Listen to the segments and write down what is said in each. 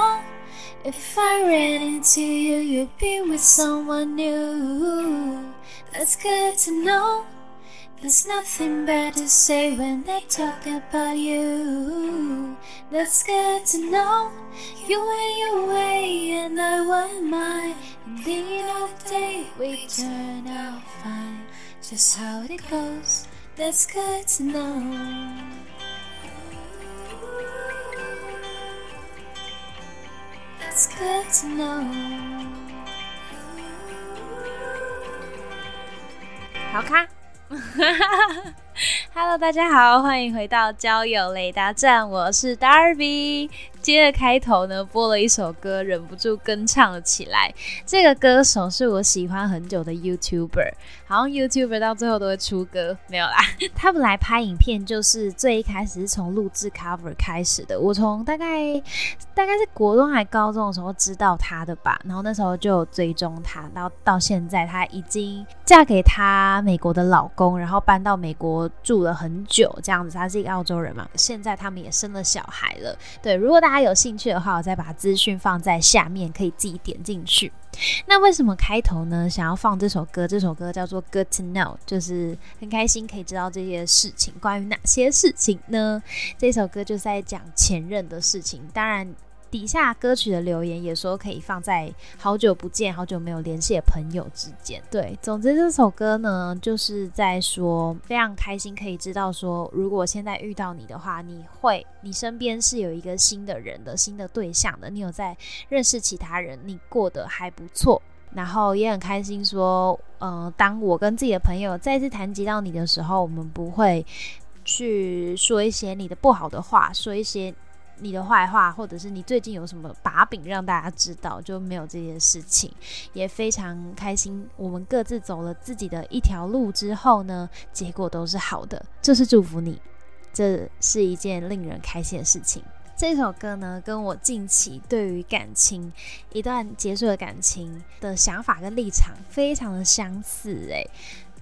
Know. If I ran into you, you'd be with someone new. That's good to know. There's nothing bad to say when they talk about you. That's good to know. You went your way and I went mine. And the end of the day, we turn out fine. Just how it goes. That's good to know. It's good to know. 好看。Hello，大家好，欢迎回到交友雷达站，我是 Darby。今天的开头呢，播了一首歌，忍不住跟唱了起来。这个歌手是我喜欢很久的 YouTuber，好像 YouTuber 到最后都会出歌，没有啦。他们来拍影片，就是最一开始是从录制 cover 开始的。我从大概大概是国中还高中的时候知道他的吧，然后那时候就有追踪他，到到现在他已经嫁给他美国的老公，然后搬到美国住了很久，这样子。他是一个澳洲人嘛，现在他们也生了小孩了。对，如果大大家有兴趣的话，我再把资讯放在下面，可以自己点进去。那为什么开头呢？想要放这首歌？这首歌叫做《Good to Know》，就是很开心可以知道这些事情。关于哪些事情呢？这首歌就是在讲前任的事情。当然，底下歌曲的留言也说可以放在好久不见、好久没有联系的朋友之间。对，总之这首歌呢，就是在说非常开心，可以知道说，如果现在遇到你的话，你会，你身边是有一个新的人的、新的对象的，你有在认识其他人，你过得还不错。然后也很开心说，呃，当我跟自己的朋友再次谈及到你的时候，我们不会去说一些你的不好的话，说一些你的坏话，或者是你最近有什么把柄让大家知道，就没有这件事情。也非常开心，我们各自走了自己的一条路之后呢，结果都是好的，就是祝福你，这是一件令人开心的事情。这首歌呢，跟我近期对于感情一段结束的感情的想法跟立场非常的相似诶。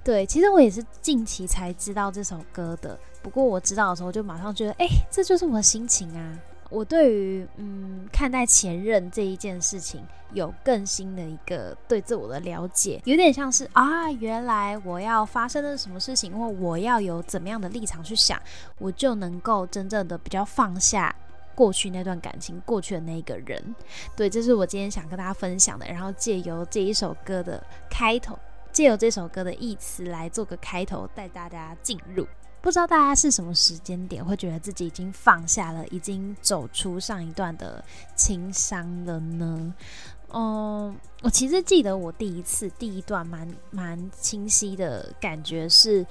对，其实我也是近期才知道这首歌的，不过我知道的时候就马上觉得，哎、这就是我的心情啊。我对于嗯看待前任这一件事情有更新的一个对自我的了解，有点像是啊，原来我要发生的是什么事情，或我要有怎么样的立场去想，我就能够真正的比较放下。过去那段感情，过去的那个人，对，这是我今天想跟大家分享的。然后借由这一首歌的开头，借由这首歌的意词来做个开头，带大家进入。不知道大家是什么时间点会觉得自己已经放下了，已经走出上一段的情伤了呢？嗯，我其实记得我第一次第一段蛮蛮清晰的感觉是，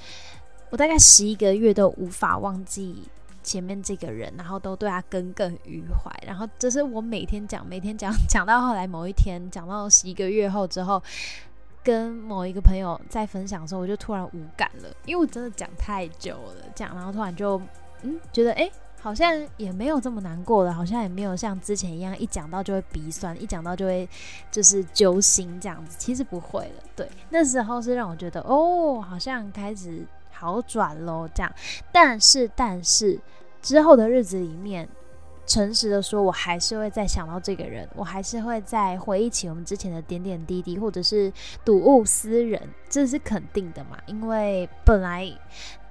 我大概十一个月都无法忘记前面这个人，然后都对他耿耿于怀，然后这是我每天讲，每天讲，讲到后来某一天，讲到十一个月后之后，跟某一个朋友在分享的时候，我就突然无感了，因为我真的讲太久了，讲，然后突然就嗯觉得哎。诶好像也没有这么难过了，好像也没有像之前一样，一讲到就会鼻酸，一讲到就会就是揪心这样子。其实不会了，对，那时候是让我觉得哦，好像开始好转喽这样。但是，但是之后的日子里面，诚实的说，我还是会再想到这个人，我还是会再回忆起我们之前的点点滴滴，或者是睹物思人，这是肯定的嘛，因为本来。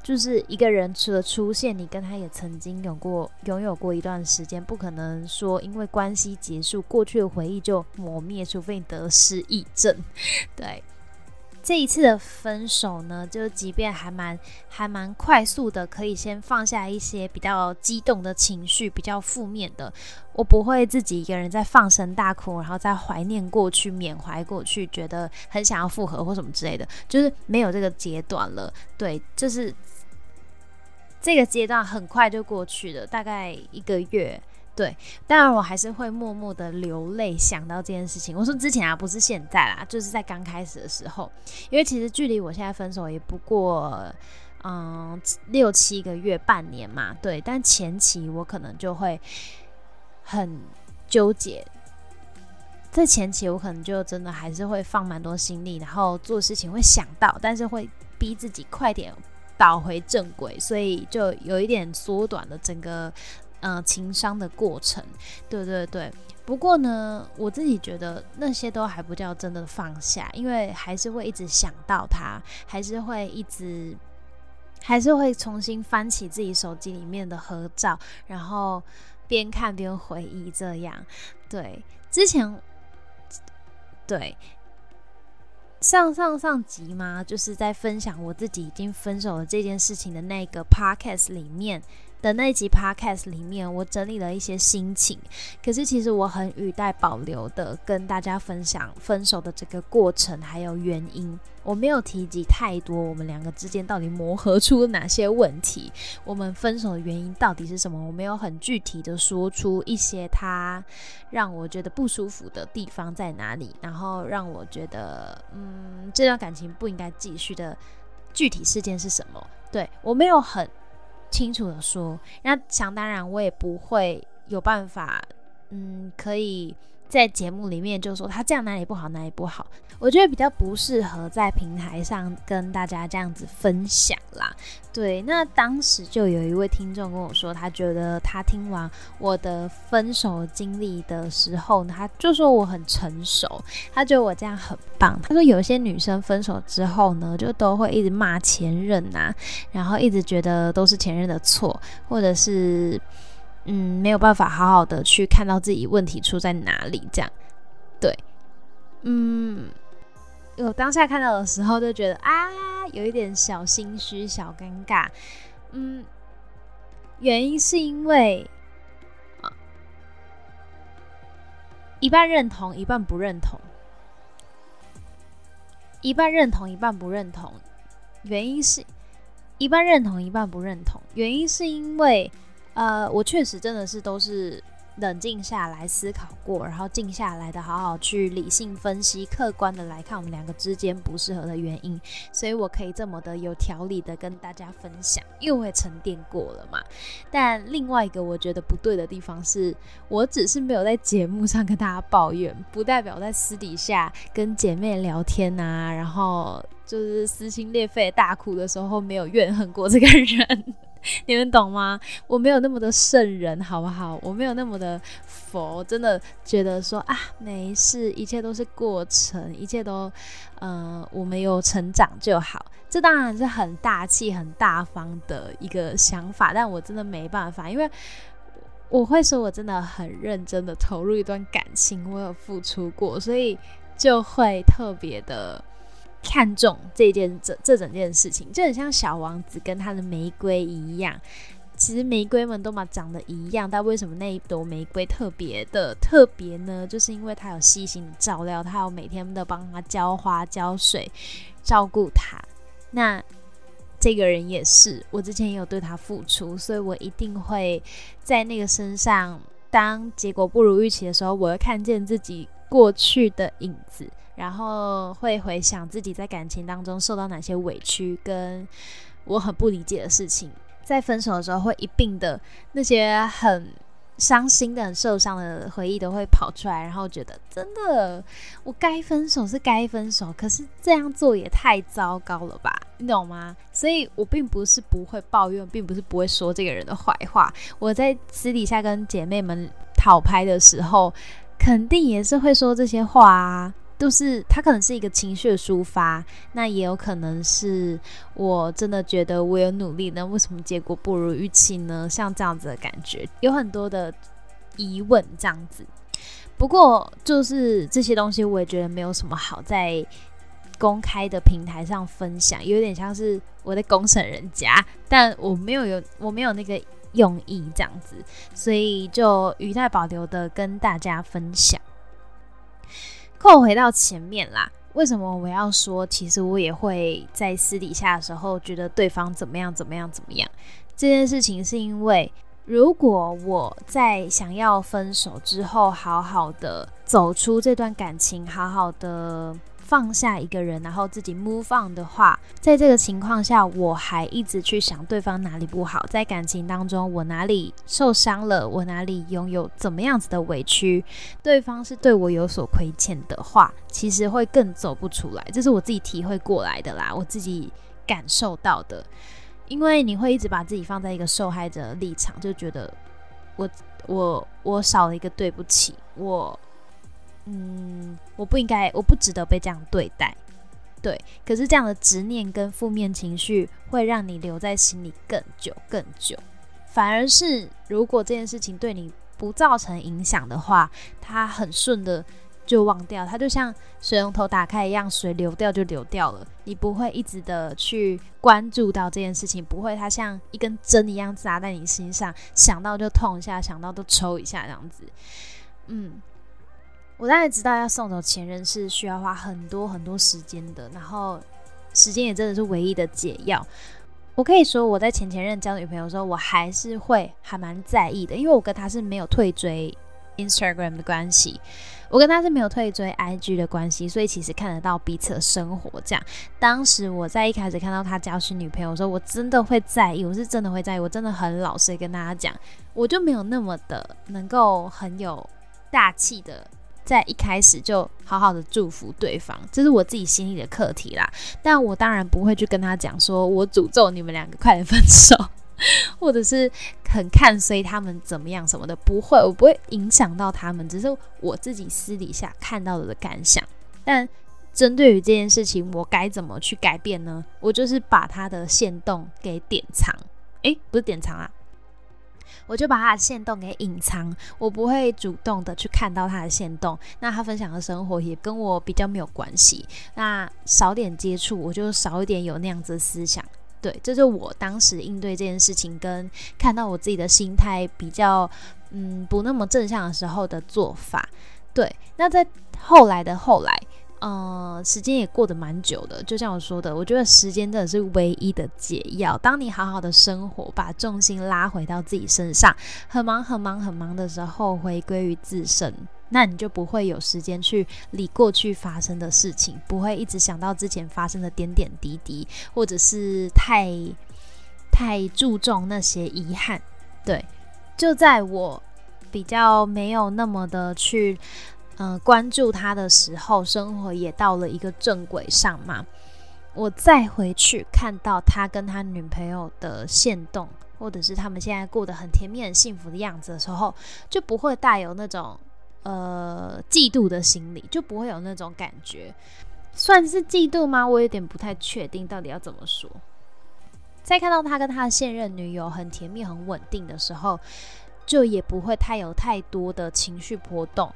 就是一个人除了出现，你跟他也曾经有过拥有过一段时间，不可能说因为关系结束，过去的回忆就磨灭，除非你得失忆症。对，这一次的分手呢，就即便还蛮还蛮快速的，可以先放下一些比较激动的情绪，比较负面的，我不会自己一个人在放声大哭，然后再怀念过去、缅怀过去，觉得很想要复合或什么之类的，就是没有这个阶段了。对，就是这个阶段很快就过去了，大概一个月。对，当然我还是会默默的流泪，想到这件事情。我说之前啊，不是现在啦，就是在刚开始的时候，因为其实距离我现在分手也不过嗯六七个月、半年嘛。对，但前期我可能就会很纠结，在前期我可能就真的还是会放蛮多心力，然后做事情会想到，但是会逼自己快点倒回正轨，所以就有一点缩短了整个。嗯，情商的过程，对对对。不过呢，我自己觉得那些都还不叫真的放下，因为还是会一直想到他，还是会一直，还是会重新翻起自己手机里面的合照，然后边看边回忆。这样，对，之前，对，上上上集嘛，就是在分享我自己已经分手了这件事情的那个 podcast 里面。的那集 podcast 里面，我整理了一些心情，可是其实我很语带保留的跟大家分享分手的这个过程还有原因，我没有提及太多我们两个之间到底磨合出哪些问题，我们分手的原因到底是什么，我没有很具体的说出一些他让我觉得不舒服的地方在哪里，然后让我觉得嗯这段感情不应该继续的具体事件是什么，对我没有很。清楚的说，那想当然，我也不会有办法，嗯，可以在节目里面就说他这样哪里不好，哪里不好。我觉得比较不适合在平台上跟大家这样子分享啦。对，那当时就有一位听众跟我说，他觉得他听完我的分手经历的时候，他就说我很成熟，他觉得我这样很棒。他说有些女生分手之后呢，就都会一直骂前任呐，然后一直觉得都是前任的错，或者是嗯没有办法好好的去看到自己问题出在哪里这样。对，嗯。我当下看到的时候就觉得啊，有一点小心虚、小尴尬。嗯，原因是因为，一半认同，一半不认同；一半认同，一半不认同。原因是一半认同，一半不认同。原因是因为呃，我确实真的是都是。冷静下来思考过，然后静下来的好好去理性分析、客观的来看我们两个之间不适合的原因，所以我可以这么的有条理的跟大家分享，因为沉淀过了嘛。但另外一个我觉得不对的地方是，我只是没有在节目上跟大家抱怨，不代表在私底下跟姐妹聊天啊，然后就是撕心裂肺大哭的时候没有怨恨过这个人。你们懂吗？我没有那么的圣人，好不好？我没有那么的佛，真的觉得说啊，没事，一切都是过程，一切都，嗯，我们有成长就好。这当然是很大气、很大方的一个想法，但我真的没办法，因为我会说我真的很认真的投入一段感情，我有付出过，所以就会特别的。看重这件这这整件事情，就很像小王子跟他的玫瑰一样。其实玫瑰们都嘛长得一样，但为什么那一朵玫瑰特别的特别呢？就是因为他有细心的照料，他有每天的帮他浇花浇水，照顾他。那这个人也是，我之前也有对他付出，所以我一定会在那个身上，当结果不如预期的时候，我会看见自己过去的影子。然后会回想自己在感情当中受到哪些委屈，跟我很不理解的事情，在分手的时候会一并的那些很伤心的、很受伤的回忆都会跑出来，然后觉得真的，我该分手是该分手，可是这样做也太糟糕了吧，你懂吗？所以我并不是不会抱怨，并不是不会说这个人的坏话，我在私底下跟姐妹们讨拍的时候，肯定也是会说这些话啊。都是他可能是一个情绪的抒发，那也有可能是我真的觉得我有努力，那为什么结果不如预期呢？像这样子的感觉，有很多的疑问这样子。不过就是这些东西，我也觉得没有什么好在公开的平台上分享，有点像是我在公审人家，但我没有有我没有那个用意这样子，所以就语带保留的跟大家分享。扣回到前面啦，为什么我要说，其实我也会在私底下的时候觉得对方怎么样怎么样怎么样这件事情，是因为。如果我在想要分手之后，好好的走出这段感情，好好的放下一个人，然后自己 move on 的话，在这个情况下，我还一直去想对方哪里不好，在感情当中我哪里受伤了，我哪里拥有怎么样子的委屈，对方是对我有所亏欠的话，其实会更走不出来。这是我自己体会过来的啦，我自己感受到的。因为你会一直把自己放在一个受害者的立场，就觉得我我我少了一个对不起，我嗯我不应该，我不值得被这样对待，对。可是这样的执念跟负面情绪会让你留在心里更久更久，反而是如果这件事情对你不造成影响的话，它很顺的。就忘掉，它就像水龙头打开一样，水流掉就流掉了。你不会一直的去关注到这件事情，不会它像一根针一样扎在你心上，想到就痛一下，想到就抽一下这样子。嗯，我当然知道要送走前任是需要花很多很多时间的，然后时间也真的是唯一的解药。我可以说我在前前任交女朋友的时候，我还是会还蛮在意的，因为我跟他是没有退追 Instagram 的关系。我跟他是没有退追 IG 的关系，所以其实看得到彼此的生活。这样，当时我在一开始看到他交新女朋友的时候，我真的会在意，我是真的会在意，我真的很老实跟大家讲，我就没有那么的能够很有大气的，在一开始就好好的祝福对方，这是我自己心里的课题啦。但我当然不会去跟他讲，说我诅咒你们两个快点分手。或者是很看衰他们怎么样什么的，不会，我不会影响到他们，只是我自己私底下看到的感想。但针对于这件事情，我该怎么去改变呢？我就是把他的线动给典藏，诶，不是典藏啊，我就把他的线动给隐藏，我不会主动的去看到他的线动。那他分享的生活也跟我比较没有关系，那少点接触，我就少一点有那样子的思想。对，这是我当时应对这件事情，跟看到我自己的心态比较，嗯，不那么正向的时候的做法。对，那在后来的后来，嗯，时间也过得蛮久的。就像我说的，我觉得时间真的是唯一的解药。当你好好的生活，把重心拉回到自己身上，很忙很忙很忙的时候，回归于自身。那你就不会有时间去理过去发生的事情，不会一直想到之前发生的点点滴滴，或者是太太注重那些遗憾。对，就在我比较没有那么的去嗯关注他的时候，生活也到了一个正轨上嘛。我再回去看到他跟他女朋友的线动，或者是他们现在过得很甜蜜、很幸福的样子的时候，就不会带有那种。呃，嫉妒的心理就不会有那种感觉，算是嫉妒吗？我有点不太确定到底要怎么说。在看到他跟他的现任女友很甜蜜、很稳定的时候，就也不会太有太多的情绪波动，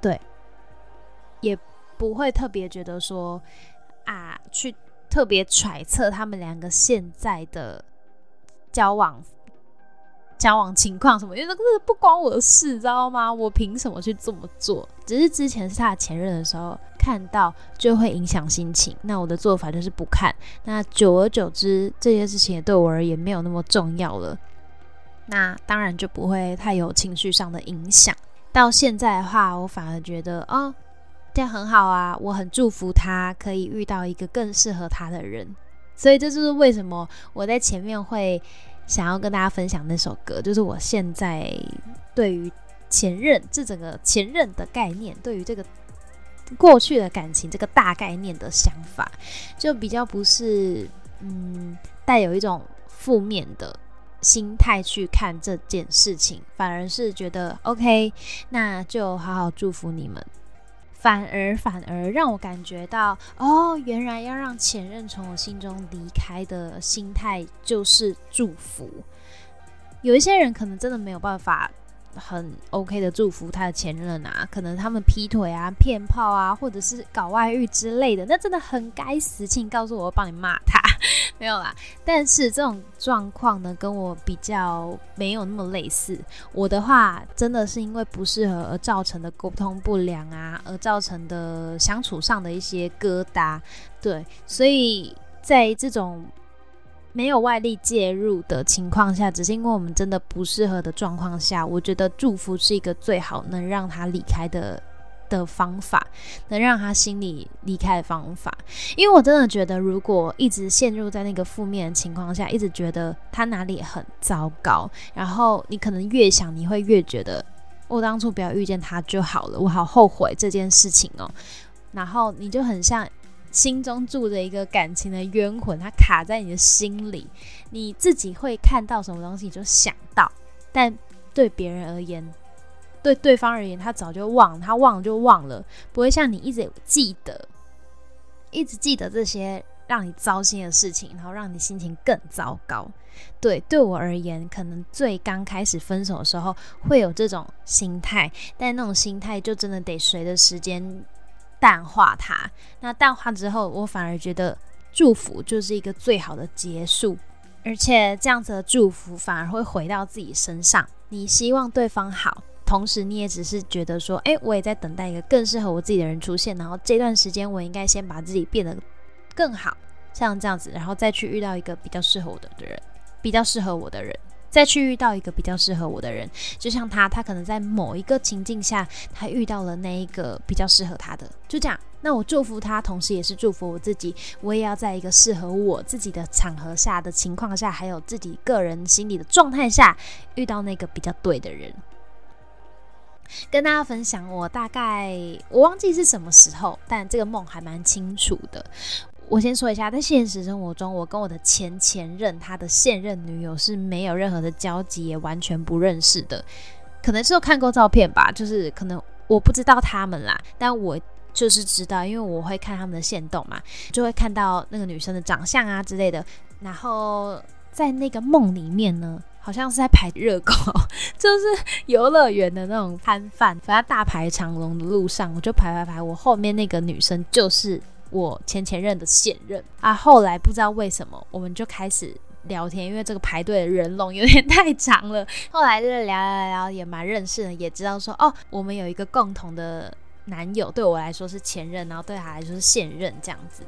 对，也不会特别觉得说啊，去特别揣测他们两个现在的交往。交往情况什么，因为这个不关我的事，知道吗？我凭什么去这么做？只是之前是他的前任的时候看到，就会影响心情。那我的做法就是不看。那久而久之，这些事情也对我而言没有那么重要了。那当然就不会太有情绪上的影响。到现在的话，我反而觉得哦，这样很好啊，我很祝福他可以遇到一个更适合他的人。所以这就是为什么我在前面会。想要跟大家分享那首歌，就是我现在对于前任这整个前任的概念，对于这个过去的感情这个大概念的想法，就比较不是嗯带有一种负面的心态去看这件事情，反而是觉得 OK，那就好好祝福你们。反而反而让我感觉到，哦，原来要让前任从我心中离开的心态就是祝福。有一些人可能真的没有办法很 OK 的祝福他的前任啊，可能他们劈腿啊、骗炮啊，或者是搞外遇之类的，那真的很该死，请告诉我，我帮你骂他，没有啦。但是这种状况呢，跟我比较没有那么类似。我的话，真的是因为不适合而造成的沟通不良啊，而造成的相处上的一些疙瘩，对，所以在这种。没有外力介入的情况下，只是因为我们真的不适合的状况下，我觉得祝福是一个最好能让他离开的的方法，能让他心里离开的方法。因为我真的觉得，如果一直陷入在那个负面的情况下，一直觉得他哪里很糟糕，然后你可能越想，你会越觉得我当初不要遇见他就好了，我好后悔这件事情哦。然后你就很像。心中住着一个感情的冤魂，它卡在你的心里，你自己会看到什么东西就想到，但对别人而言，对对方而言，他早就忘，他忘了就忘了，不会像你一直记得，一直记得这些让你糟心的事情，然后让你心情更糟糕。对，对我而言，可能最刚开始分手的时候会有这种心态，但那种心态就真的得随着时间。淡化它，那淡化之后，我反而觉得祝福就是一个最好的结束，而且这样子的祝福反而会回到自己身上。你希望对方好，同时你也只是觉得说，诶，我也在等待一个更适合我自己的人出现，然后这段时间我应该先把自己变得更好，像这样子，然后再去遇到一个比较适合我的人，比较适合我的人。再去遇到一个比较适合我的人，就像他，他可能在某一个情境下，他遇到了那一个比较适合他的，就这样。那我祝福他，同时也是祝福我自己，我也要在一个适合我自己的场合下的情况下，还有自己个人心理的状态下，遇到那个比较对的人。跟大家分享，我大概我忘记是什么时候，但这个梦还蛮清楚的。我先说一下，在现实生活中，我跟我的前前任他的现任女友是没有任何的交集，也完全不认识的。可能是有看过照片吧，就是可能我不知道他们啦，但我就是知道，因为我会看他们的线动嘛，就会看到那个女生的长相啊之类的。然后在那个梦里面呢，好像是在排热狗，就是游乐园的那种摊贩，反正大排长龙的路上，我就排排排，我后面那个女生就是。我前前任的现任啊，后来不知道为什么，我们就开始聊天，因为这个排队的人龙有点太长了。后来就是聊聊聊，也蛮认识的，也知道说哦，我们有一个共同的男友，对我来说是前任，然后对他来说是现任，这样子。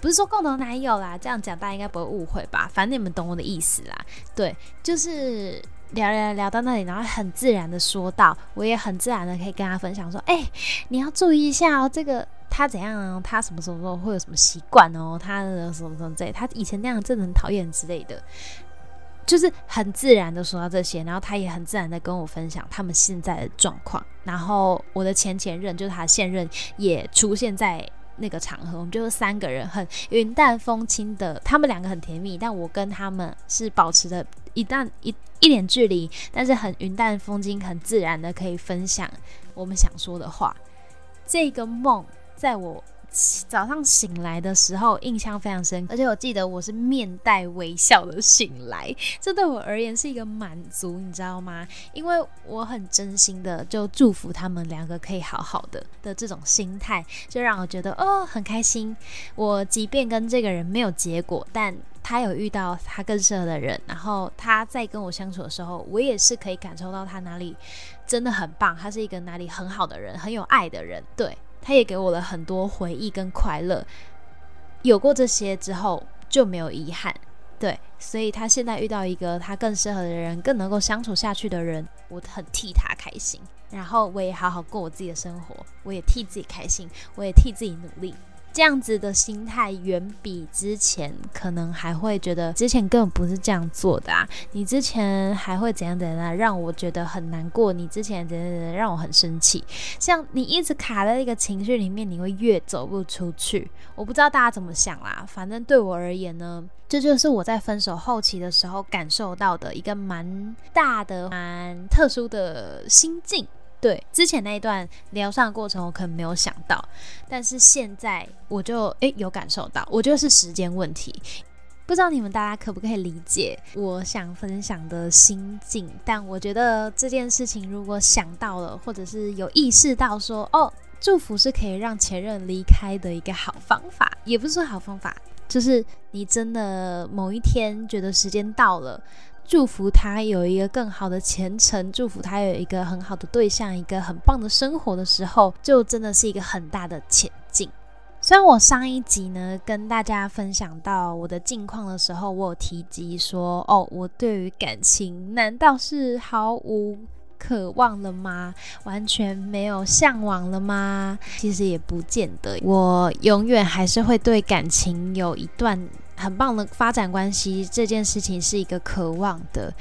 不是说共同男友啦，这样讲大家应该不会误会吧？反正你们懂我的意思啦。对，就是聊聊聊到那里，然后很自然的说到，我也很自然的可以跟他分享说，哎，你要注意一下哦，这个。他怎样？他什么时候会有什么习惯哦？他什么什么之类，他以前那样真的很讨厌之类的，就是很自然的说到这些，然后他也很自然的跟我分享他们现在的状况。然后我的前前任就是他现任也出现在那个场合，我们就是三个人很云淡风轻的，他们两个很甜蜜，但我跟他们是保持着一旦一一点距离，但是很云淡风轻、很自然的可以分享我们想说的话。这个梦。在我早上醒来的时候，印象非常深，而且我记得我是面带微笑的醒来，这对我而言是一个满足，你知道吗？因为我很真心的就祝福他们两个可以好好的的这种心态，就让我觉得哦很开心。我即便跟这个人没有结果，但他有遇到他更适合的人，然后他在跟我相处的时候，我也是可以感受到他哪里真的很棒，他是一个哪里很好的人，很有爱的人，对。他也给我了很多回忆跟快乐，有过这些之后就没有遗憾，对，所以他现在遇到一个他更适合的人，更能够相处下去的人，我很替他开心，然后我也好好过我自己的生活，我也替自己开心，我也替自己努力。这样子的心态远比之前可能还会觉得之前根本不是这样做的啊！你之前还会怎样怎样，让我觉得很难过。你之前怎样怎样，让我很生气。像你一直卡在一个情绪里面，你会越走不出去。我不知道大家怎么想啦，反正对我而言呢，这就是我在分手后期的时候感受到的一个蛮大的、蛮特殊的心境。对，之前那一段疗伤的过程，我可能没有想到，但是现在我就诶有感受到，我觉得是时间问题。不知道你们大家可不可以理解我想分享的心境？但我觉得这件事情如果想到了，或者是有意识到说，哦，祝福是可以让前任离开的一个好方法，也不是说好方法，就是你真的某一天觉得时间到了。祝福他有一个更好的前程，祝福他有一个很好的对象，一个很棒的生活的时候，就真的是一个很大的前进。虽然我上一集呢跟大家分享到我的近况的时候，我有提及说，哦，我对于感情难道是毫无渴望了吗？完全没有向往了吗？其实也不见得，我永远还是会对感情有一段。很棒的发展关系这件事情是一个渴望的，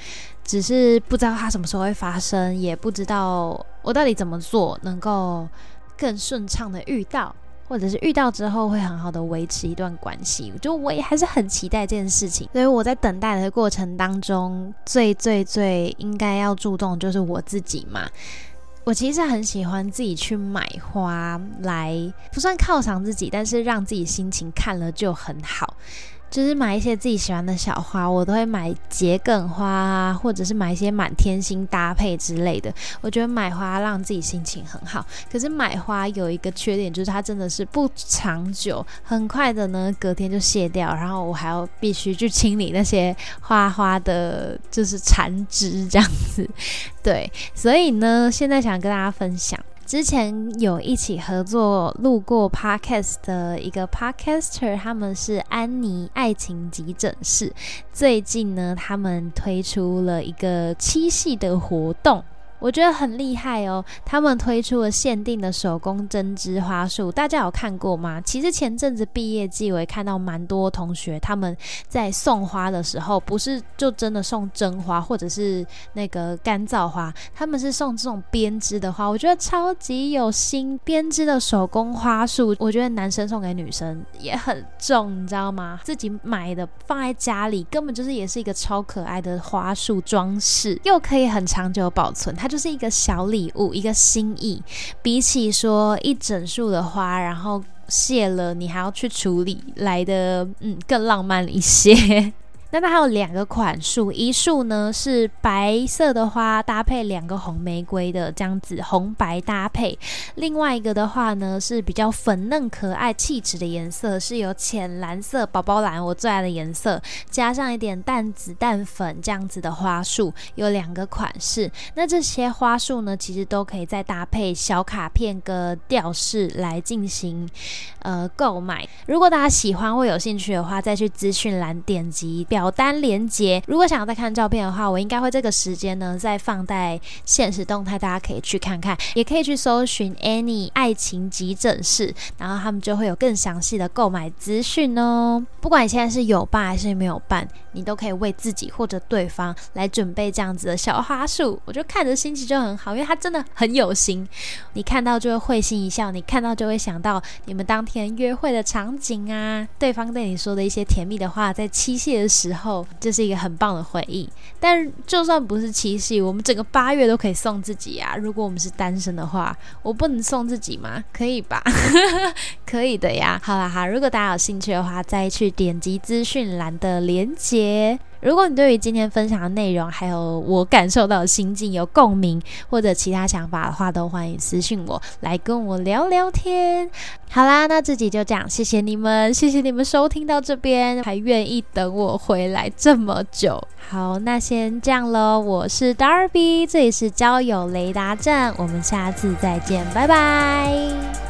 只是不知道它什么时候会发生，也不知道我到底怎么做能够更顺畅的遇到，或者是遇到之后会很好的维持一段关系。就我也还是很期待这件事情，所以我在等待的过程当中，最最最应该要注重就是我自己嘛。我其实很喜欢自己去买花来，不算犒赏自己，但是让自己心情看了就很好。就是买一些自己喜欢的小花，我都会买桔梗花啊，或者是买一些满天星搭配之类的。我觉得买花让自己心情很好。可是买花有一个缺点，就是它真的是不长久，很快的呢，隔天就谢掉，然后我还要必须去清理那些花花的，就是残枝这样子。对，所以呢，现在想跟大家分享。之前有一起合作录过 podcast 的一个 podcaster，他们是安妮爱情急诊室。最近呢，他们推出了一个七夕的活动。我觉得很厉害哦！他们推出了限定的手工针织花束，大家有看过吗？其实前阵子毕业季，我也看到蛮多同学他们在送花的时候，不是就真的送真花或者是那个干燥花，他们是送这种编织的花，我觉得超级有心。编织的手工花束，我觉得男生送给女生也很重，你知道吗？自己买的放在家里，根本就是也是一个超可爱的花束装饰，又可以很长久保存。它就是一个小礼物，一个心意，比起说一整束的花，然后谢了，你还要去处理，来的嗯更浪漫一些。那它还有两个款束，一束呢是白色的花搭配两个红玫瑰的这样子红白搭配，另外一个的话呢是比较粉嫩可爱气质的颜色，是有浅蓝色宝宝蓝我最爱的颜色，加上一点淡紫淡粉这样子的花束，有两个款式。那这些花束呢，其实都可以再搭配小卡片跟吊饰来进行呃购买。如果大家喜欢或有兴趣的话，再去资讯栏点击。表单连接，如果想要再看照片的话，我应该会这个时间呢再放在现实动态，大家可以去看看，也可以去搜寻 Any 爱情急诊室，然后他们就会有更详细的购买资讯哦。不管你现在是有办还是没有办，你都可以为自己或者对方来准备这样子的小花束，我就看着心情就很好，因为他真的很有心，你看到就会会心一笑，你看到就会想到你们当天约会的场景啊，对方对你说的一些甜蜜的话，在七夕的时。之后，这是一个很棒的回忆。但就算不是七夕，我们整个八月都可以送自己啊！如果我们是单身的话，我不能送自己吗？可以吧？可以的呀。好啦哈，如果大家有兴趣的话，再去点击资讯栏的连接。如果你对于今天分享的内容，还有我感受到的心境有共鸣，或者其他想法的话，都欢迎私信我来跟我聊聊天。好啦，那自己就这样，谢谢你们，谢谢你们收听到这边，还愿意等我回来这么久。好，那先这样喽，我是 Darby，这里是交友雷达站，我们下次再见，拜拜。